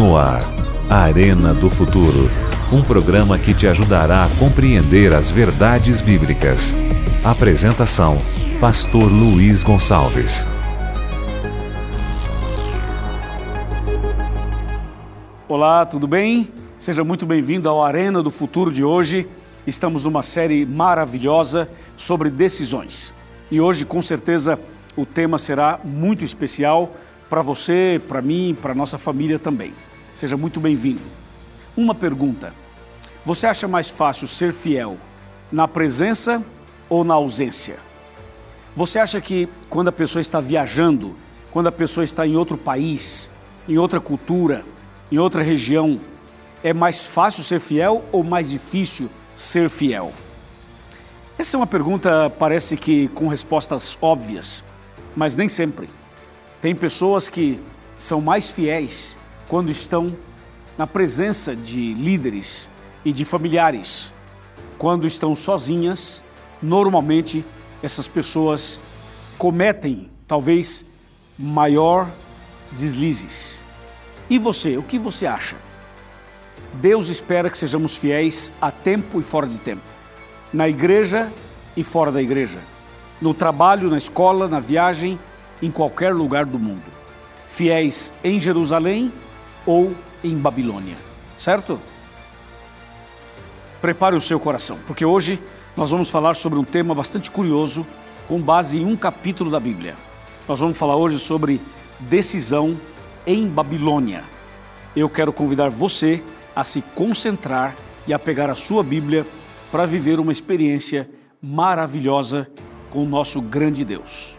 No ar, Arena do Futuro. Um programa que te ajudará a compreender as verdades bíblicas. Apresentação: Pastor Luiz Gonçalves. Olá, tudo bem? Seja muito bem-vindo ao Arena do Futuro de hoje. Estamos numa série maravilhosa sobre decisões. E hoje, com certeza, o tema será muito especial para você, para mim, para nossa família também. Seja muito bem-vindo. Uma pergunta: você acha mais fácil ser fiel na presença ou na ausência? Você acha que quando a pessoa está viajando, quando a pessoa está em outro país, em outra cultura, em outra região, é mais fácil ser fiel ou mais difícil ser fiel? Essa é uma pergunta, parece que com respostas óbvias, mas nem sempre. Tem pessoas que são mais fiéis quando estão na presença de líderes e de familiares. Quando estão sozinhas, normalmente essas pessoas cometem talvez maior deslizes. E você, o que você acha? Deus espera que sejamos fiéis a tempo e fora de tempo, na igreja e fora da igreja, no trabalho, na escola, na viagem em qualquer lugar do mundo, fiéis em Jerusalém ou em Babilônia, certo? Prepare o seu coração, porque hoje nós vamos falar sobre um tema bastante curioso, com base em um capítulo da Bíblia. Nós vamos falar hoje sobre decisão em Babilônia. Eu quero convidar você a se concentrar e a pegar a sua Bíblia para viver uma experiência maravilhosa com o nosso grande Deus.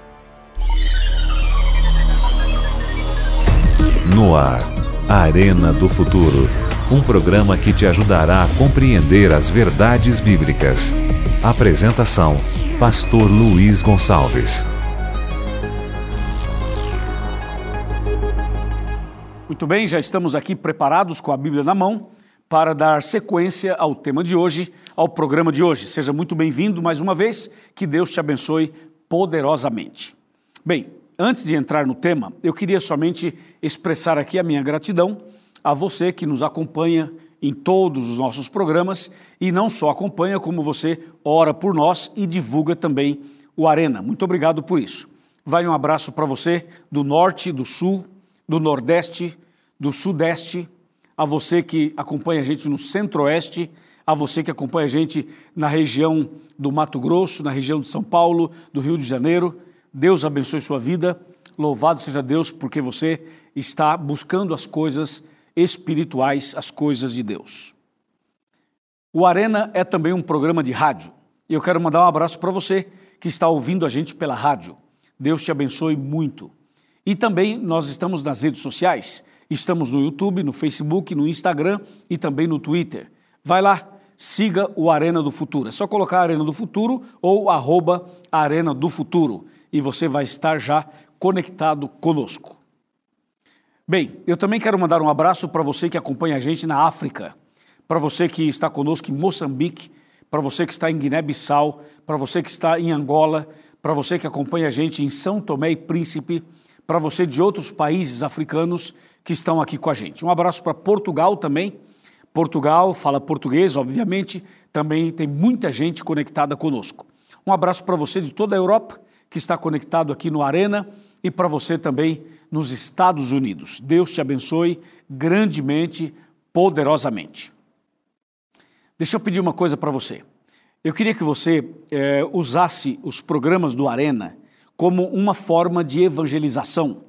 No ar, Arena do Futuro. Um programa que te ajudará a compreender as verdades bíblicas. Apresentação: Pastor Luiz Gonçalves. Muito bem, já estamos aqui preparados com a Bíblia na mão para dar sequência ao tema de hoje, ao programa de hoje. Seja muito bem-vindo mais uma vez, que Deus te abençoe poderosamente. Bem, Antes de entrar no tema, eu queria somente expressar aqui a minha gratidão a você que nos acompanha em todos os nossos programas e não só acompanha, como você ora por nós e divulga também o Arena. Muito obrigado por isso. Vai um abraço para você do norte, do sul, do nordeste, do sudeste, a você que acompanha a gente no centro-oeste, a você que acompanha a gente na região do Mato Grosso, na região de São Paulo, do Rio de Janeiro Deus abençoe sua vida. Louvado seja Deus porque você está buscando as coisas espirituais, as coisas de Deus. O Arena é também um programa de rádio. E eu quero mandar um abraço para você que está ouvindo a gente pela rádio. Deus te abençoe muito. E também nós estamos nas redes sociais. Estamos no YouTube, no Facebook, no Instagram e também no Twitter. Vai lá, siga o Arena do Futuro. É só colocar Arena do Futuro ou arroba Arena do Futuro e você vai estar já conectado conosco. Bem, eu também quero mandar um abraço para você que acompanha a gente na África, para você que está conosco em Moçambique, para você que está em Guiné-Bissau, para você que está em Angola, para você que acompanha a gente em São Tomé e Príncipe, para você de outros países africanos que estão aqui com a gente. Um abraço para Portugal também. Portugal fala português, obviamente, também tem muita gente conectada conosco. Um abraço para você de toda a Europa que está conectado aqui no Arena e para você também nos Estados Unidos. Deus te abençoe grandemente, poderosamente. Deixa eu pedir uma coisa para você. Eu queria que você é, usasse os programas do Arena como uma forma de evangelização.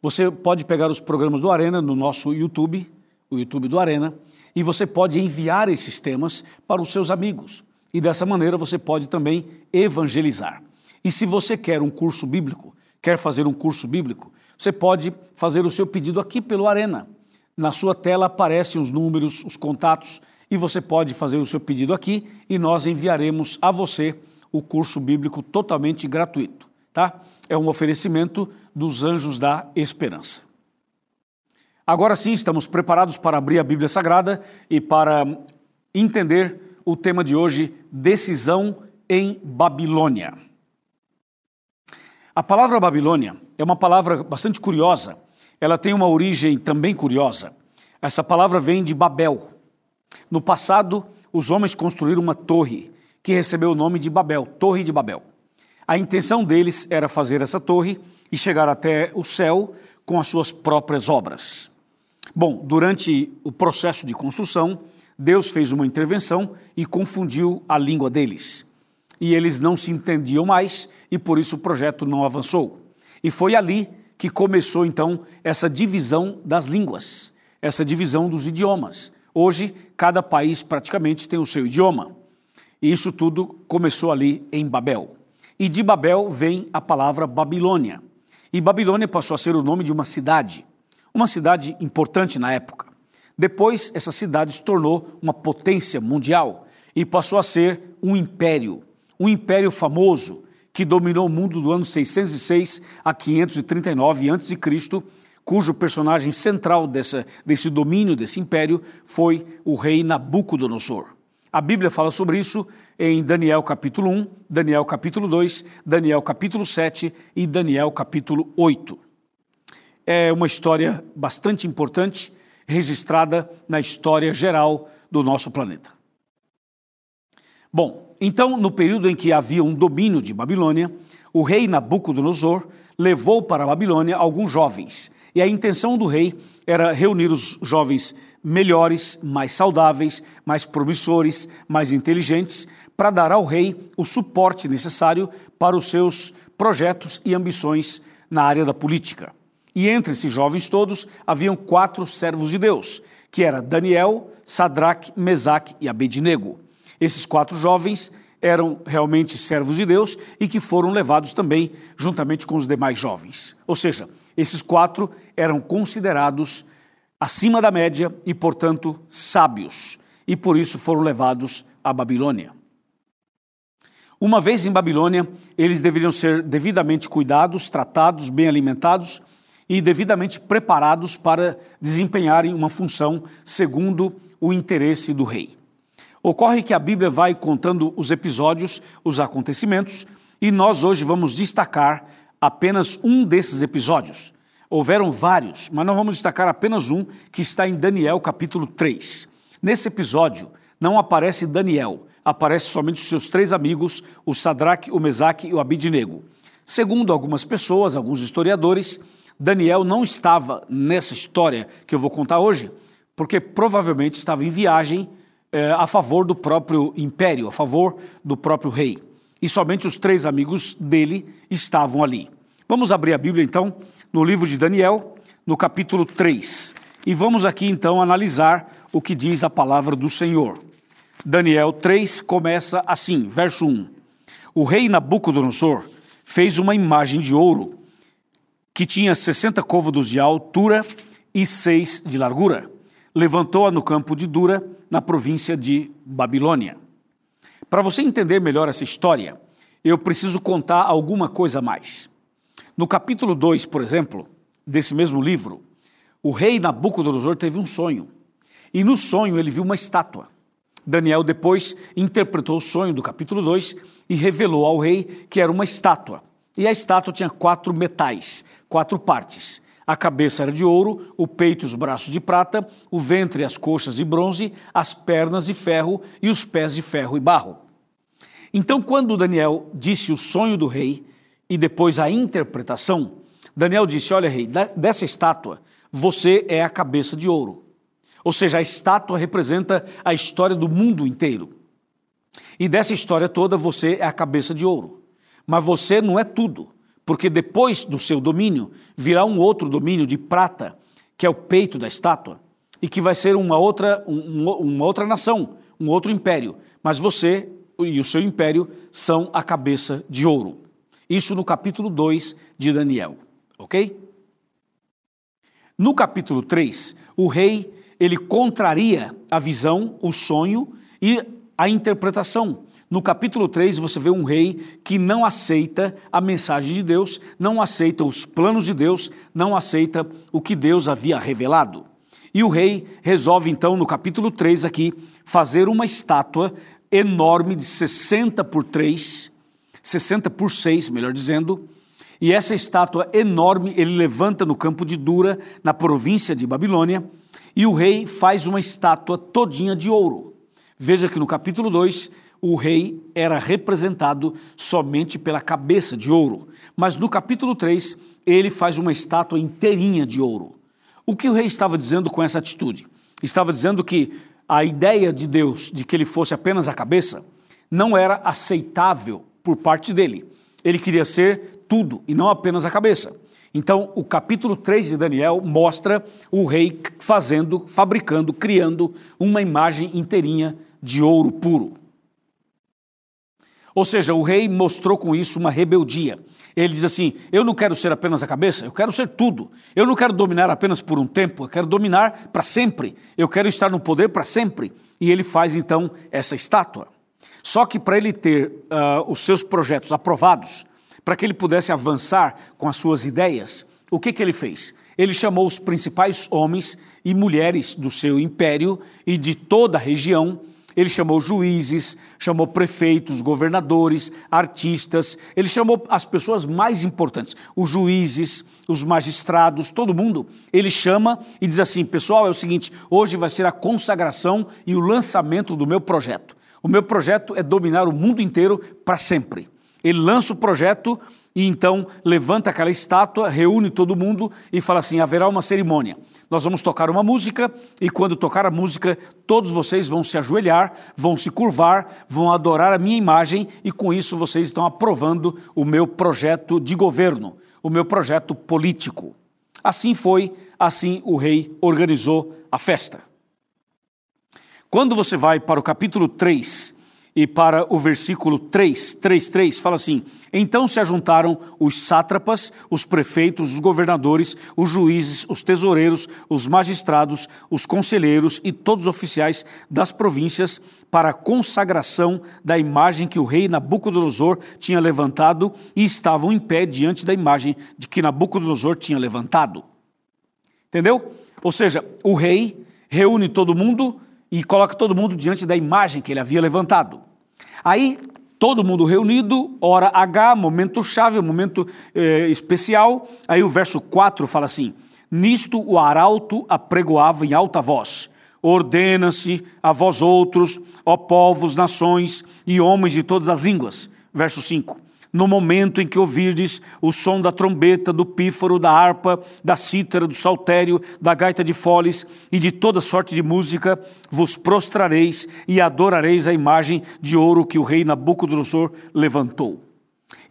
Você pode pegar os programas do Arena no nosso YouTube, o YouTube do Arena, e você pode enviar esses temas para os seus amigos. E dessa maneira você pode também evangelizar. E se você quer um curso bíblico, quer fazer um curso bíblico, você pode fazer o seu pedido aqui pelo Arena. Na sua tela aparecem os números, os contatos, e você pode fazer o seu pedido aqui e nós enviaremos a você o curso bíblico totalmente gratuito, tá? É um oferecimento dos Anjos da Esperança. Agora sim, estamos preparados para abrir a Bíblia Sagrada e para entender o tema de hoje, decisão em Babilônia. A palavra Babilônia é uma palavra bastante curiosa. Ela tem uma origem também curiosa. Essa palavra vem de Babel. No passado, os homens construíram uma torre que recebeu o nome de Babel, Torre de Babel. A intenção deles era fazer essa torre e chegar até o céu com as suas próprias obras. Bom, durante o processo de construção, Deus fez uma intervenção e confundiu a língua deles. E eles não se entendiam mais e por isso o projeto não avançou. E foi ali que começou então essa divisão das línguas, essa divisão dos idiomas. Hoje, cada país praticamente tem o seu idioma. E isso tudo começou ali em Babel. E de Babel vem a palavra Babilônia. E Babilônia passou a ser o nome de uma cidade, uma cidade importante na época. Depois, essa cidade se tornou uma potência mundial e passou a ser um império, um império famoso que dominou o mundo do ano 606 a 539 a.C., cujo personagem central dessa, desse domínio, desse império, foi o rei Nabucodonosor. A Bíblia fala sobre isso em Daniel capítulo 1, Daniel capítulo 2, Daniel capítulo 7 e Daniel capítulo 8. É uma história bastante importante, registrada na história geral do nosso planeta. Bom, então, no período em que havia um domínio de Babilônia, o rei Nabucodonosor levou para a Babilônia alguns jovens. E a intenção do rei era reunir os jovens melhores, mais saudáveis, mais promissores, mais inteligentes, para dar ao rei o suporte necessário para os seus projetos e ambições na área da política. E entre esses jovens todos haviam quatro servos de Deus, que era Daniel, Sadraque, Mesaque e Abednego. Esses quatro jovens eram realmente servos de Deus e que foram levados também juntamente com os demais jovens. Ou seja, esses quatro eram considerados acima da média e, portanto, sábios, e por isso foram levados à Babilônia. Uma vez em Babilônia, eles deveriam ser devidamente cuidados, tratados, bem alimentados e devidamente preparados para desempenharem uma função segundo o interesse do rei. Ocorre que a Bíblia vai contando os episódios, os acontecimentos, e nós hoje vamos destacar apenas um desses episódios. Houveram vários, mas nós vamos destacar apenas um que está em Daniel capítulo 3. Nesse episódio não aparece Daniel, aparece somente os seus três amigos, o Sadraque, o Mesaque e o Abidnego. Segundo algumas pessoas, alguns historiadores, Daniel não estava nessa história que eu vou contar hoje, porque provavelmente estava em viagem é, a favor do próprio império, a favor do próprio rei. E somente os três amigos dele estavam ali. Vamos abrir a Bíblia então no livro de Daniel, no capítulo 3. E vamos aqui então analisar o que diz a palavra do Senhor. Daniel 3 começa assim, verso 1. O rei Nabucodonosor fez uma imagem de ouro que tinha 60 côvados de altura e 6 de largura. Levantou-a no campo de Dura na província de Babilônia. Para você entender melhor essa história, eu preciso contar alguma coisa a mais. No capítulo 2, por exemplo, desse mesmo livro, o rei Nabucodonosor teve um sonho. E no sonho ele viu uma estátua. Daniel depois interpretou o sonho do capítulo 2 e revelou ao rei que era uma estátua. E a estátua tinha quatro metais, quatro partes. A cabeça era de ouro, o peito e os braços de prata, o ventre e as coxas de bronze, as pernas de ferro e os pés de ferro e barro. Então, quando Daniel disse o sonho do rei e depois a interpretação, Daniel disse: Olha, rei, dessa estátua, você é a cabeça de ouro. Ou seja, a estátua representa a história do mundo inteiro. E dessa história toda, você é a cabeça de ouro. Mas você não é tudo porque depois do seu domínio virá um outro domínio de prata, que é o peito da estátua, e que vai ser uma outra, um, uma outra nação, um outro império. Mas você e o seu império são a cabeça de ouro. Isso no capítulo 2 de Daniel, ok? No capítulo 3, o rei ele contraria a visão, o sonho e a interpretação. No capítulo 3, você vê um rei que não aceita a mensagem de Deus, não aceita os planos de Deus, não aceita o que Deus havia revelado. E o rei resolve, então, no capítulo 3 aqui, fazer uma estátua enorme de 60 por 3, 60 por 6, melhor dizendo, e essa estátua enorme ele levanta no campo de Dura, na província de Babilônia, E o rei faz uma estátua todinha de ouro. Veja que no capítulo 2, o rei era representado somente pela cabeça de ouro. Mas no capítulo 3, ele faz uma estátua inteirinha de ouro. O que o rei estava dizendo com essa atitude? Estava dizendo que a ideia de Deus de que ele fosse apenas a cabeça não era aceitável por parte dele. Ele queria ser tudo e não apenas a cabeça. Então, o capítulo 3 de Daniel mostra o rei fazendo, fabricando, criando uma imagem inteirinha de ouro puro. Ou seja, o rei mostrou com isso uma rebeldia. Ele diz assim: Eu não quero ser apenas a cabeça, eu quero ser tudo. Eu não quero dominar apenas por um tempo, eu quero dominar para sempre. Eu quero estar no poder para sempre. E ele faz então essa estátua. Só que para ele ter uh, os seus projetos aprovados, para que ele pudesse avançar com as suas ideias, o que, que ele fez? Ele chamou os principais homens e mulheres do seu império e de toda a região ele chamou juízes, chamou prefeitos, governadores, artistas, ele chamou as pessoas mais importantes, os juízes, os magistrados, todo mundo. Ele chama e diz assim: pessoal, é o seguinte, hoje vai ser a consagração e o lançamento do meu projeto. O meu projeto é dominar o mundo inteiro para sempre. Ele lança o projeto e então levanta aquela estátua, reúne todo mundo e fala assim: haverá uma cerimônia. Nós vamos tocar uma música e quando tocar a música, todos vocês vão se ajoelhar, vão se curvar, vão adorar a minha imagem e com isso vocês estão aprovando o meu projeto de governo, o meu projeto político. Assim foi, assim o rei organizou a festa. Quando você vai para o capítulo 3 e para o versículo 3, 3, 3, fala assim: Então se ajuntaram os sátrapas, os prefeitos, os governadores, os juízes, os tesoureiros, os magistrados, os conselheiros e todos os oficiais das províncias para a consagração da imagem que o rei Nabucodonosor tinha levantado e estavam em pé diante da imagem de que Nabucodonosor tinha levantado. Entendeu? Ou seja, o rei reúne todo mundo e coloca todo mundo diante da imagem que ele havia levantado. Aí, todo mundo reunido, hora H, momento chave, momento eh, especial. Aí o verso 4 fala assim: Nisto o arauto apregoava em alta voz. Ordena-se a vós outros, ó povos, nações e homens de todas as línguas. Verso 5 no momento em que ouvirdes o som da trombeta, do pífaro, da harpa, da cítara, do saltério, da gaita de foles e de toda sorte de música, vos prostrareis e adorareis a imagem de ouro que o rei Nabucodonosor levantou.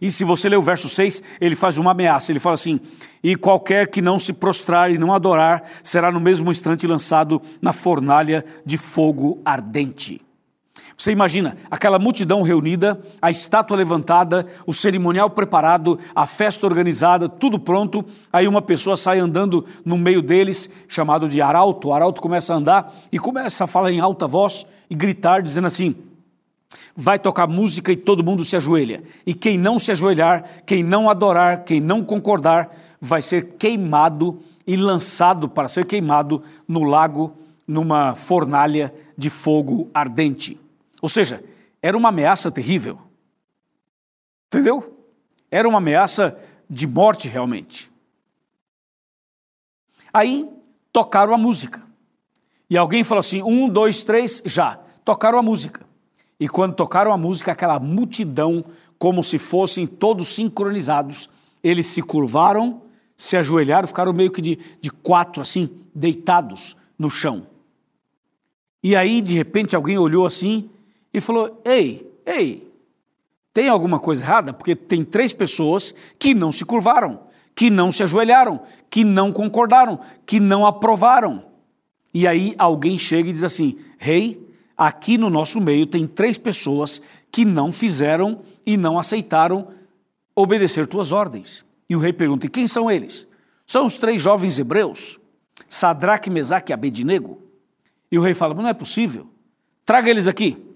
E se você ler o verso 6, ele faz uma ameaça, ele fala assim: E qualquer que não se prostrar e não adorar, será no mesmo instante lançado na fornalha de fogo ardente. Você imagina aquela multidão reunida, a estátua levantada, o cerimonial preparado, a festa organizada, tudo pronto. Aí uma pessoa sai andando no meio deles, chamado de arauto. O arauto começa a andar e começa a falar em alta voz e gritar, dizendo assim: vai tocar música e todo mundo se ajoelha. E quem não se ajoelhar, quem não adorar, quem não concordar, vai ser queimado e lançado para ser queimado no lago, numa fornalha de fogo ardente. Ou seja, era uma ameaça terrível. Entendeu? Era uma ameaça de morte realmente. Aí tocaram a música. E alguém falou assim: um, dois, três, já. Tocaram a música. E quando tocaram a música, aquela multidão, como se fossem todos sincronizados, eles se curvaram, se ajoelharam, ficaram meio que de, de quatro, assim, deitados no chão. E aí, de repente, alguém olhou assim e falou: Ei, ei, tem alguma coisa errada? Porque tem três pessoas que não se curvaram, que não se ajoelharam, que não concordaram, que não aprovaram. E aí alguém chega e diz assim: Rei, aqui no nosso meio tem três pessoas que não fizeram e não aceitaram obedecer tuas ordens. E o rei pergunta: e quem são eles? São os três jovens hebreus, Sadraque, Mesaque e Abednego. E o rei fala: não é possível, traga eles aqui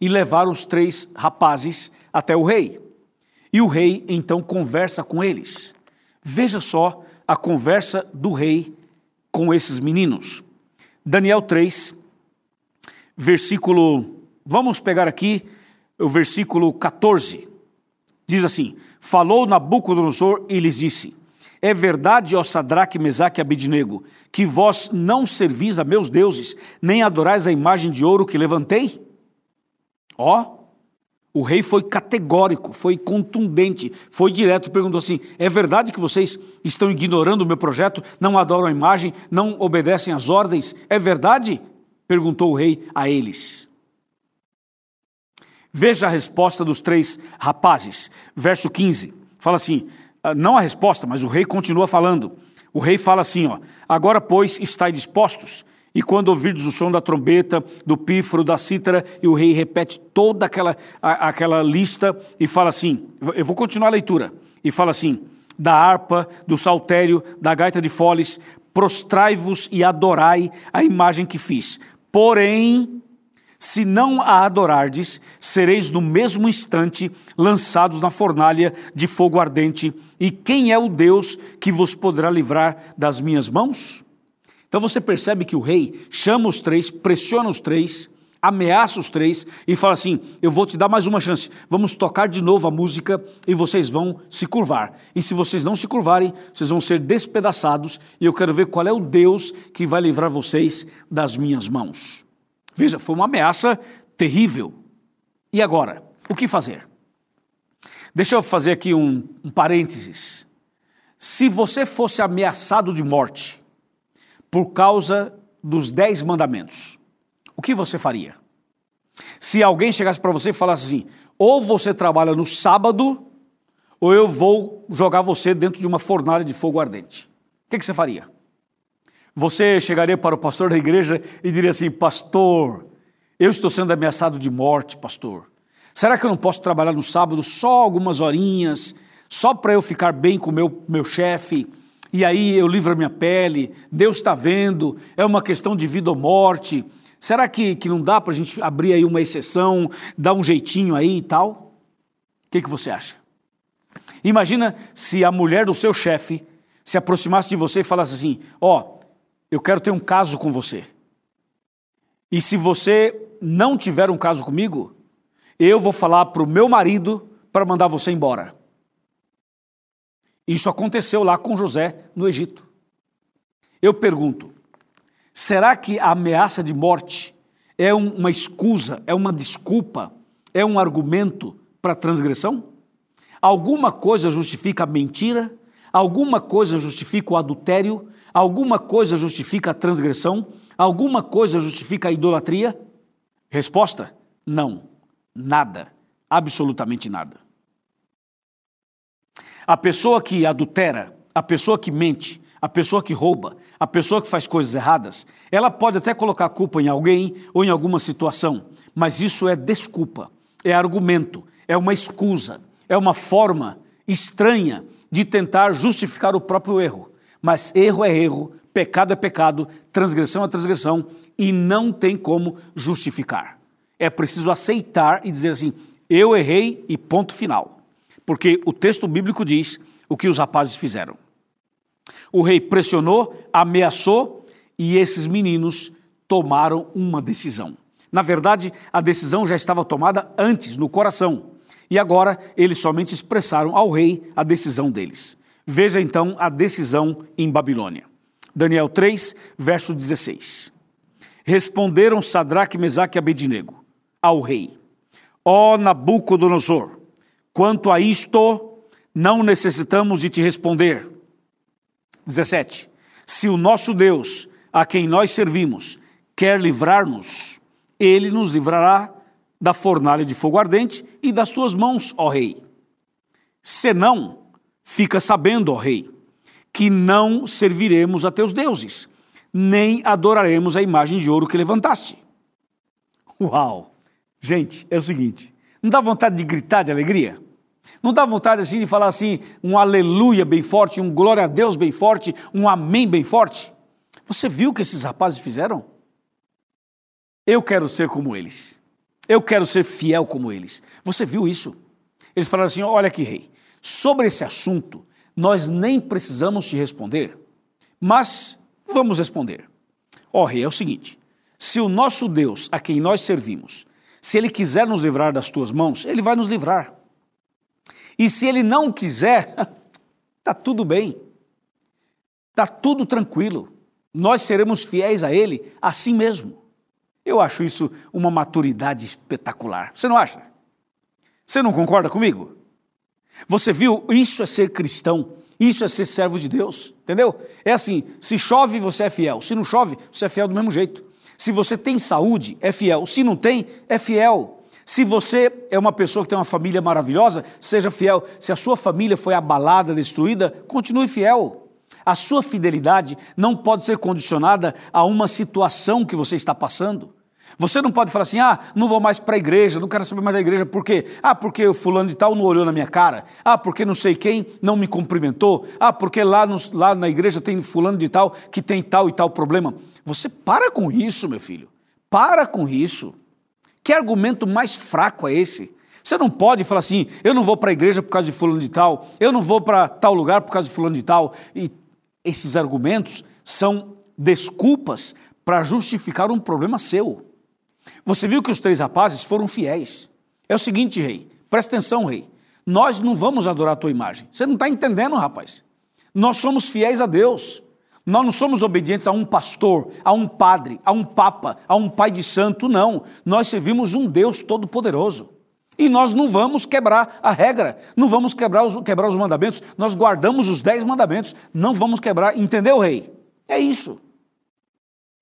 e levaram os três rapazes até o rei. E o rei então conversa com eles. Veja só a conversa do rei com esses meninos. Daniel 3, versículo. Vamos pegar aqui o versículo 14. Diz assim: Falou Nabucodonosor e lhes disse: É verdade, ó Sadraque, Mesaque e Abidnego, que vós não servis a meus deuses, nem adorais a imagem de ouro que levantei? Ó, o rei foi categórico, foi contundente, foi direto, perguntou assim: é verdade que vocês estão ignorando o meu projeto, não adoram a imagem, não obedecem às ordens? É verdade? perguntou o rei a eles. Veja a resposta dos três rapazes. Verso 15. Fala assim: ah, não a resposta, mas o rei continua falando. O rei fala assim: ó, agora, pois, estáis dispostos. E quando ouvirdes o som da trombeta, do pífaro, da cítara, e o rei repete toda aquela, a, aquela lista e fala assim: eu vou continuar a leitura. E fala assim: da harpa, do saltério, da gaita de foles, prostrai-vos e adorai a imagem que fiz. Porém, se não a adorardes, sereis no mesmo instante lançados na fornalha de fogo ardente. E quem é o Deus que vos poderá livrar das minhas mãos? Então você percebe que o rei chama os três, pressiona os três, ameaça os três e fala assim: Eu vou te dar mais uma chance, vamos tocar de novo a música e vocês vão se curvar. E se vocês não se curvarem, vocês vão ser despedaçados e eu quero ver qual é o Deus que vai livrar vocês das minhas mãos. Veja, foi uma ameaça terrível. E agora, o que fazer? Deixa eu fazer aqui um, um parênteses. Se você fosse ameaçado de morte por causa dos dez mandamentos, o que você faria? Se alguém chegasse para você e falasse assim: ou você trabalha no sábado, ou eu vou jogar você dentro de uma fornalha de fogo ardente. O que, que você faria? Você chegaria para o pastor da igreja e diria assim: Pastor, eu estou sendo ameaçado de morte, pastor. Será que eu não posso trabalhar no sábado só algumas horinhas, só para eu ficar bem com o meu, meu chefe? E aí eu livro a minha pele, Deus está vendo, é uma questão de vida ou morte. Será que, que não dá para a gente abrir aí uma exceção, dar um jeitinho aí e tal? O que, que você acha? Imagina se a mulher do seu chefe se aproximasse de você e falasse assim: Ó, oh, eu quero ter um caso com você. E se você não tiver um caso comigo, eu vou falar para o meu marido para mandar você embora. Isso aconteceu lá com José no Egito. Eu pergunto: será que a ameaça de morte é uma escusa, é uma desculpa, é um argumento para transgressão? Alguma coisa justifica a mentira? Alguma coisa justifica o adultério? Alguma coisa justifica a transgressão? Alguma coisa justifica a idolatria? Resposta: não, nada, absolutamente nada. A pessoa que adultera, a pessoa que mente, a pessoa que rouba, a pessoa que faz coisas erradas, ela pode até colocar a culpa em alguém ou em alguma situação, mas isso é desculpa, é argumento, é uma escusa, é uma forma estranha de tentar justificar o próprio erro. Mas erro é erro, pecado é pecado, transgressão é transgressão e não tem como justificar. É preciso aceitar e dizer assim: eu errei e ponto final. Porque o texto bíblico diz o que os rapazes fizeram. O rei pressionou, ameaçou e esses meninos tomaram uma decisão. Na verdade, a decisão já estava tomada antes, no coração. E agora eles somente expressaram ao rei a decisão deles. Veja então a decisão em Babilônia. Daniel 3, verso 16. Responderam Sadraque, Mesaque e Abednego ao rei: Ó Nabucodonosor, quanto a isto, não necessitamos de te responder. 17. Se o nosso Deus, a quem nós servimos, quer livrar-nos, ele nos livrará da fornalha de fogo ardente e das tuas mãos, ó rei. Senão, Fica sabendo, ó rei, que não serviremos a teus deuses, nem adoraremos a imagem de ouro que levantaste. Uau! Gente, é o seguinte: não dá vontade de gritar de alegria? Não dá vontade assim de falar assim, um aleluia bem forte, um glória a Deus bem forte, um amém bem forte? Você viu o que esses rapazes fizeram? Eu quero ser como eles. Eu quero ser fiel como eles. Você viu isso? Eles falaram assim: olha aqui, rei, Sobre esse assunto, nós nem precisamos te responder, mas vamos responder. Ó oh, rei, é o seguinte: se o nosso Deus, a quem nós servimos, se ele quiser nos livrar das tuas mãos, ele vai nos livrar. E se ele não quiser, tá tudo bem. Está tudo tranquilo. Nós seremos fiéis a Ele assim mesmo. Eu acho isso uma maturidade espetacular. Você não acha? Você não concorda comigo? Você viu? Isso é ser cristão. Isso é ser servo de Deus. Entendeu? É assim: se chove, você é fiel. Se não chove, você é fiel do mesmo jeito. Se você tem saúde, é fiel. Se não tem, é fiel. Se você é uma pessoa que tem uma família maravilhosa, seja fiel. Se a sua família foi abalada, destruída, continue fiel. A sua fidelidade não pode ser condicionada a uma situação que você está passando. Você não pode falar assim, ah, não vou mais para a igreja, não quero saber mais da igreja, por quê? Ah, porque o fulano de tal não olhou na minha cara. Ah, porque não sei quem não me cumprimentou. Ah, porque lá, no, lá na igreja tem fulano de tal que tem tal e tal problema. Você para com isso, meu filho. Para com isso. Que argumento mais fraco é esse? Você não pode falar assim, eu não vou para a igreja por causa de fulano de tal, eu não vou para tal lugar por causa de fulano de tal. E esses argumentos são desculpas para justificar um problema seu. Você viu que os três rapazes foram fiéis. É o seguinte, rei, presta atenção, rei. Nós não vamos adorar a tua imagem. Você não está entendendo, rapaz. Nós somos fiéis a Deus. Nós não somos obedientes a um pastor, a um padre, a um papa, a um pai de santo, não. Nós servimos um Deus todo-poderoso. E nós não vamos quebrar a regra, não vamos quebrar os, quebrar os mandamentos, nós guardamos os dez mandamentos, não vamos quebrar, entendeu, rei? É isso.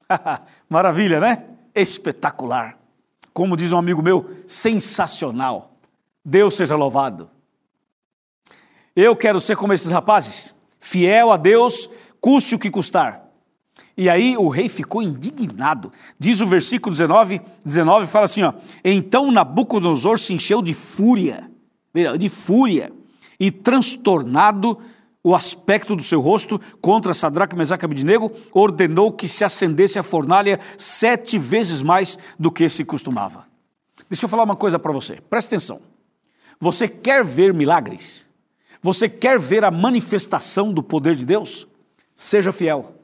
Maravilha, né? Espetacular. Como diz um amigo meu, sensacional. Deus seja louvado. Eu quero ser como esses rapazes, fiel a Deus, custe o que custar. E aí o rei ficou indignado. Diz o versículo 19, 19 fala assim: ó, Então Nabucodonosor se encheu de fúria, de fúria, e transtornado o aspecto do seu rosto contra Sadraque, Mesaque e Abednego, ordenou que se acendesse a fornalha sete vezes mais do que se costumava. Deixa eu falar uma coisa para você, presta atenção. Você quer ver milagres? Você quer ver a manifestação do poder de Deus? Seja fiel.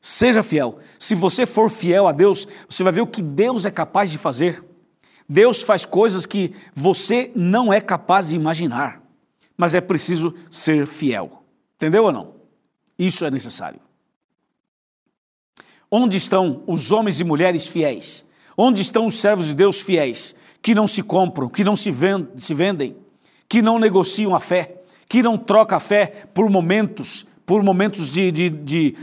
Seja fiel. Se você for fiel a Deus, você vai ver o que Deus é capaz de fazer. Deus faz coisas que você não é capaz de imaginar, mas é preciso ser fiel. Entendeu ou não? Isso é necessário. Onde estão os homens e mulheres fiéis? Onde estão os servos de Deus fiéis, que não se compram, que não se vendem, que não negociam a fé, que não trocam a fé por momentos, por momentos de, de, de,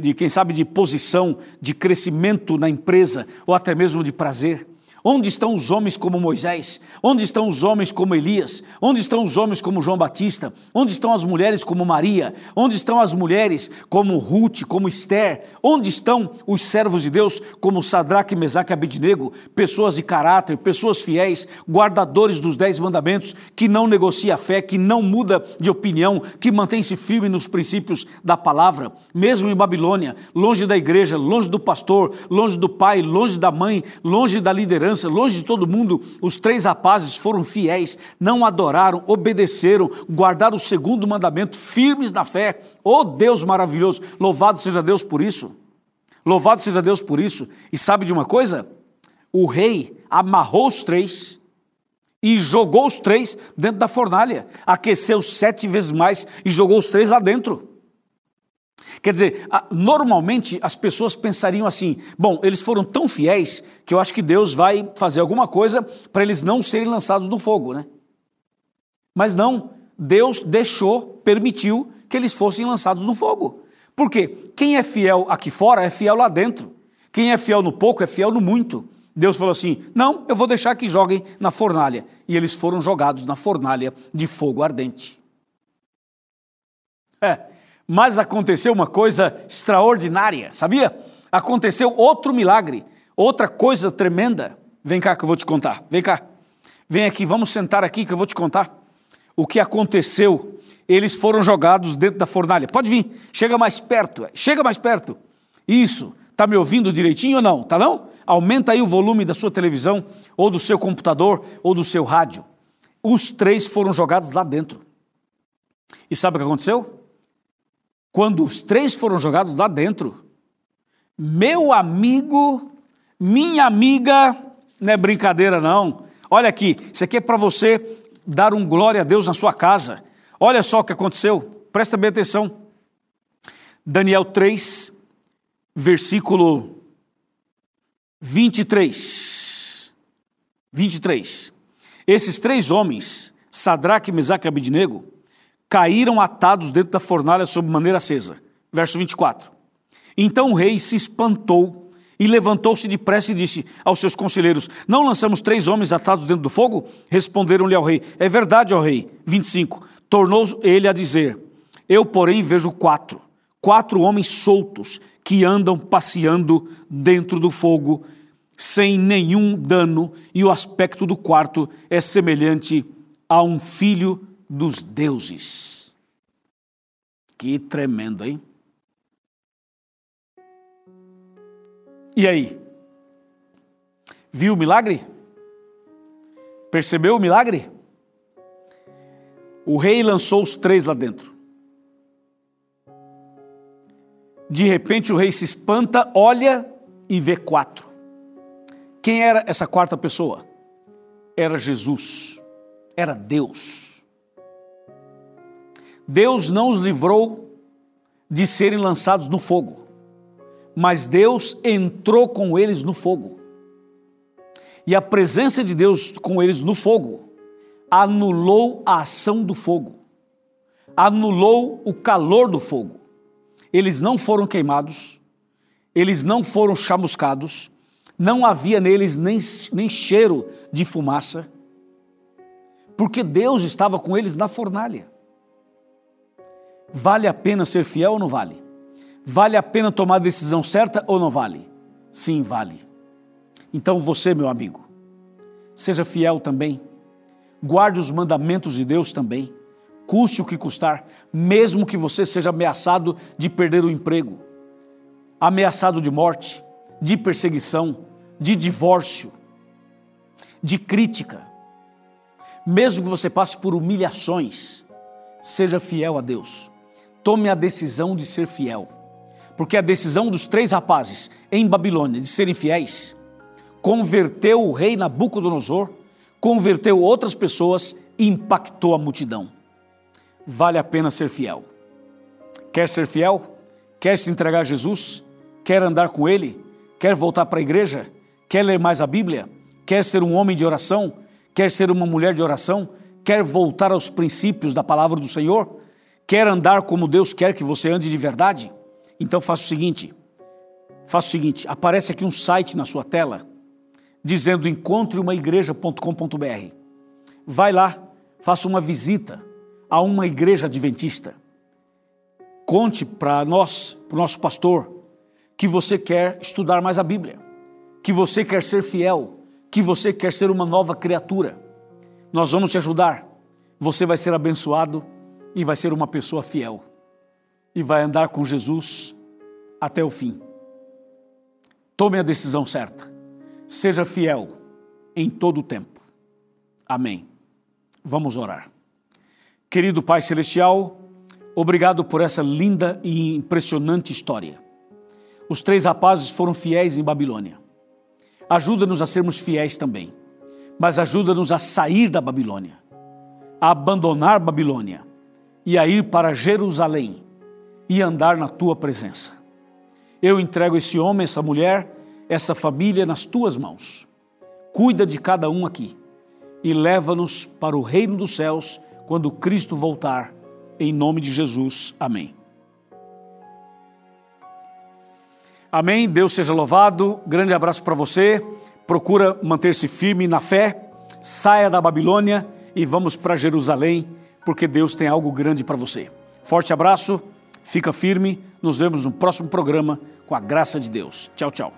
de, quem sabe, de posição, de crescimento na empresa, ou até mesmo de prazer. Onde estão os homens como Moisés? Onde estão os homens como Elias? Onde estão os homens como João Batista? Onde estão as mulheres como Maria? Onde estão as mulheres como Ruth, como Esther? Onde estão os servos de Deus como Sadraque, Mesaque e Abednego? Pessoas de caráter, pessoas fiéis, guardadores dos dez mandamentos, que não negocia a fé, que não muda de opinião, que mantém-se firme nos princípios da palavra. Mesmo em Babilônia, longe da igreja, longe do pastor, longe do pai, longe da mãe, longe da liderança, longe de todo mundo, os três rapazes foram fiéis, não adoraram, obedeceram, guardaram o segundo mandamento, firmes na fé. Oh Deus maravilhoso, louvado seja Deus por isso. Louvado seja Deus por isso. E sabe de uma coisa? O rei amarrou os três e jogou os três dentro da fornalha, aqueceu sete vezes mais e jogou os três lá dentro. Quer dizer, normalmente as pessoas pensariam assim: bom, eles foram tão fiéis que eu acho que Deus vai fazer alguma coisa para eles não serem lançados no fogo, né? Mas não, Deus deixou, permitiu que eles fossem lançados no fogo. Por quê? Quem é fiel aqui fora é fiel lá dentro. Quem é fiel no pouco é fiel no muito. Deus falou assim: não, eu vou deixar que joguem na fornalha. E eles foram jogados na fornalha de fogo ardente. É, mas aconteceu uma coisa extraordinária, sabia? Aconteceu outro milagre, outra coisa tremenda. Vem cá que eu vou te contar. Vem cá. Vem aqui, vamos sentar aqui que eu vou te contar. O que aconteceu? Eles foram jogados dentro da fornalha. Pode vir, chega mais perto, chega mais perto. Isso. Tá me ouvindo direitinho ou não? Tá não? Aumenta aí o volume da sua televisão, ou do seu computador, ou do seu rádio. Os três foram jogados lá dentro. E sabe o que aconteceu? Quando os três foram jogados lá dentro, meu amigo, minha amiga, não é brincadeira não. Olha aqui, isso aqui é para você dar um glória a Deus na sua casa. Olha só o que aconteceu, presta bem atenção. Daniel 3, versículo 23. 23. Esses três homens, Sadraque, Mesaque e Abidnego, caíram atados dentro da fornalha sob maneira acesa. Verso 24. Então o rei se espantou e levantou-se depressa e disse aos seus conselheiros: Não lançamos três homens atados dentro do fogo? Responderam-lhe ao rei: É verdade, ó rei. 25. Tornou ele a dizer: Eu, porém, vejo quatro quatro homens soltos que andam passeando dentro do fogo sem nenhum dano, e o aspecto do quarto é semelhante a um filho dos deuses. Que tremendo, hein? E aí? Viu o milagre? Percebeu o milagre? O rei lançou os três lá dentro. De repente o rei se espanta, olha e vê quatro. Quem era essa quarta pessoa? Era Jesus, era Deus. Deus não os livrou de serem lançados no fogo, mas Deus entrou com eles no fogo. E a presença de Deus com eles no fogo anulou a ação do fogo, anulou o calor do fogo eles não foram queimados, eles não foram chamuscados, não havia neles nem, nem cheiro de fumaça, porque Deus estava com eles na fornalha. Vale a pena ser fiel ou não vale? Vale a pena tomar a decisão certa ou não vale? Sim, vale. Então você, meu amigo, seja fiel também, guarde os mandamentos de Deus também custe o que custar, mesmo que você seja ameaçado de perder o emprego, ameaçado de morte, de perseguição, de divórcio, de crítica. Mesmo que você passe por humilhações, seja fiel a Deus. Tome a decisão de ser fiel. Porque a decisão dos três rapazes em Babilônia de serem fiéis converteu o rei Nabucodonosor, converteu outras pessoas e impactou a multidão vale a pena ser fiel. Quer ser fiel? Quer se entregar a Jesus? Quer andar com Ele? Quer voltar para a igreja? Quer ler mais a Bíblia? Quer ser um homem de oração? Quer ser uma mulher de oração? Quer voltar aos princípios da palavra do Senhor? Quer andar como Deus quer que você ande de verdade? Então faça o seguinte: faça o seguinte, aparece aqui um site na sua tela dizendo encontreumaigreja.com.br. Vai lá, faça uma visita a uma igreja adventista. Conte para nós, para o nosso pastor, que você quer estudar mais a Bíblia, que você quer ser fiel, que você quer ser uma nova criatura. Nós vamos te ajudar. Você vai ser abençoado e vai ser uma pessoa fiel e vai andar com Jesus até o fim. Tome a decisão certa. Seja fiel em todo o tempo. Amém. Vamos orar. Querido Pai Celestial, obrigado por essa linda e impressionante história. Os três rapazes foram fiéis em Babilônia. Ajuda-nos a sermos fiéis também, mas ajuda-nos a sair da Babilônia, a abandonar Babilônia e a ir para Jerusalém e andar na tua presença. Eu entrego esse homem, essa mulher, essa família nas tuas mãos. Cuida de cada um aqui e leva-nos para o reino dos céus quando Cristo voltar. Em nome de Jesus. Amém. Amém. Deus seja louvado. Grande abraço para você. Procura manter-se firme na fé. Saia da Babilônia e vamos para Jerusalém, porque Deus tem algo grande para você. Forte abraço. Fica firme. Nos vemos no próximo programa com a graça de Deus. Tchau, tchau.